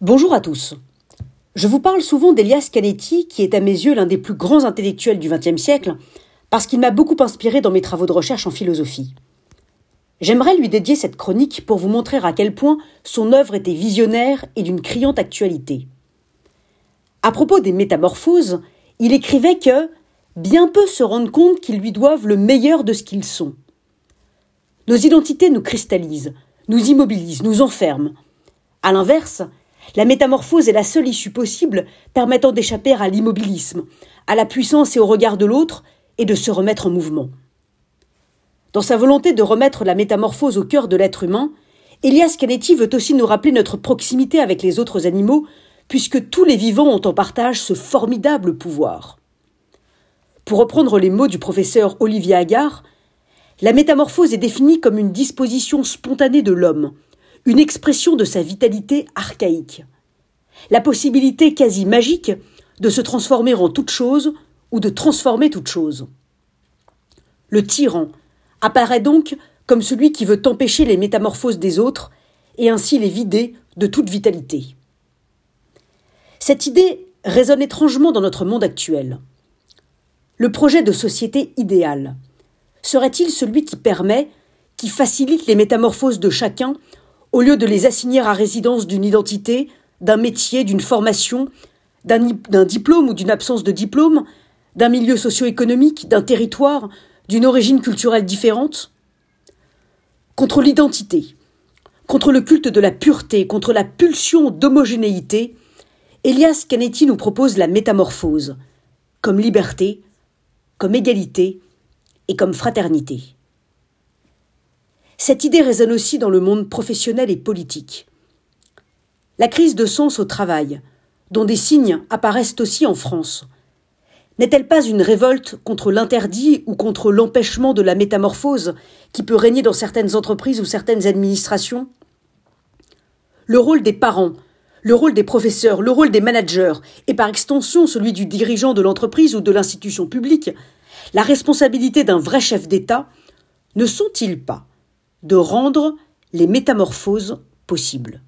Bonjour à tous. Je vous parle souvent d'Elias Canetti, qui est à mes yeux l'un des plus grands intellectuels du XXe siècle, parce qu'il m'a beaucoup inspiré dans mes travaux de recherche en philosophie. J'aimerais lui dédier cette chronique pour vous montrer à quel point son œuvre était visionnaire et d'une criante actualité. À propos des métamorphoses, il écrivait que bien peu se rendent compte qu'ils lui doivent le meilleur de ce qu'ils sont. Nos identités nous cristallisent, nous immobilisent, nous enferment. À l'inverse, la métamorphose est la seule issue possible permettant d'échapper à l'immobilisme, à la puissance et au regard de l'autre, et de se remettre en mouvement. Dans sa volonté de remettre la métamorphose au cœur de l'être humain, Elias Canetti veut aussi nous rappeler notre proximité avec les autres animaux, puisque tous les vivants ont en partage ce formidable pouvoir. Pour reprendre les mots du professeur Olivier Agar, la métamorphose est définie comme une disposition spontanée de l'homme, une expression de sa vitalité archaïque, la possibilité quasi magique de se transformer en toute chose ou de transformer toute chose. Le tyran apparaît donc comme celui qui veut empêcher les métamorphoses des autres et ainsi les vider de toute vitalité. Cette idée résonne étrangement dans notre monde actuel. Le projet de société idéale serait-il celui qui permet, qui facilite les métamorphoses de chacun au lieu de les assigner à résidence d'une identité, d'un métier, d'une formation, d'un diplôme ou d'une absence de diplôme, d'un milieu socio-économique, d'un territoire, d'une origine culturelle différente? Contre l'identité, contre le culte de la pureté, contre la pulsion d'homogénéité, Elias Canetti nous propose la métamorphose, comme liberté, comme égalité et comme fraternité. Cette idée résonne aussi dans le monde professionnel et politique. La crise de sens au travail, dont des signes apparaissent aussi en France, n'est-elle pas une révolte contre l'interdit ou contre l'empêchement de la métamorphose qui peut régner dans certaines entreprises ou certaines administrations? Le rôle des parents, le rôle des professeurs, le rôle des managers, et par extension celui du dirigeant de l'entreprise ou de l'institution publique, la responsabilité d'un vrai chef d'État, ne sont-ils pas de rendre les métamorphoses possibles.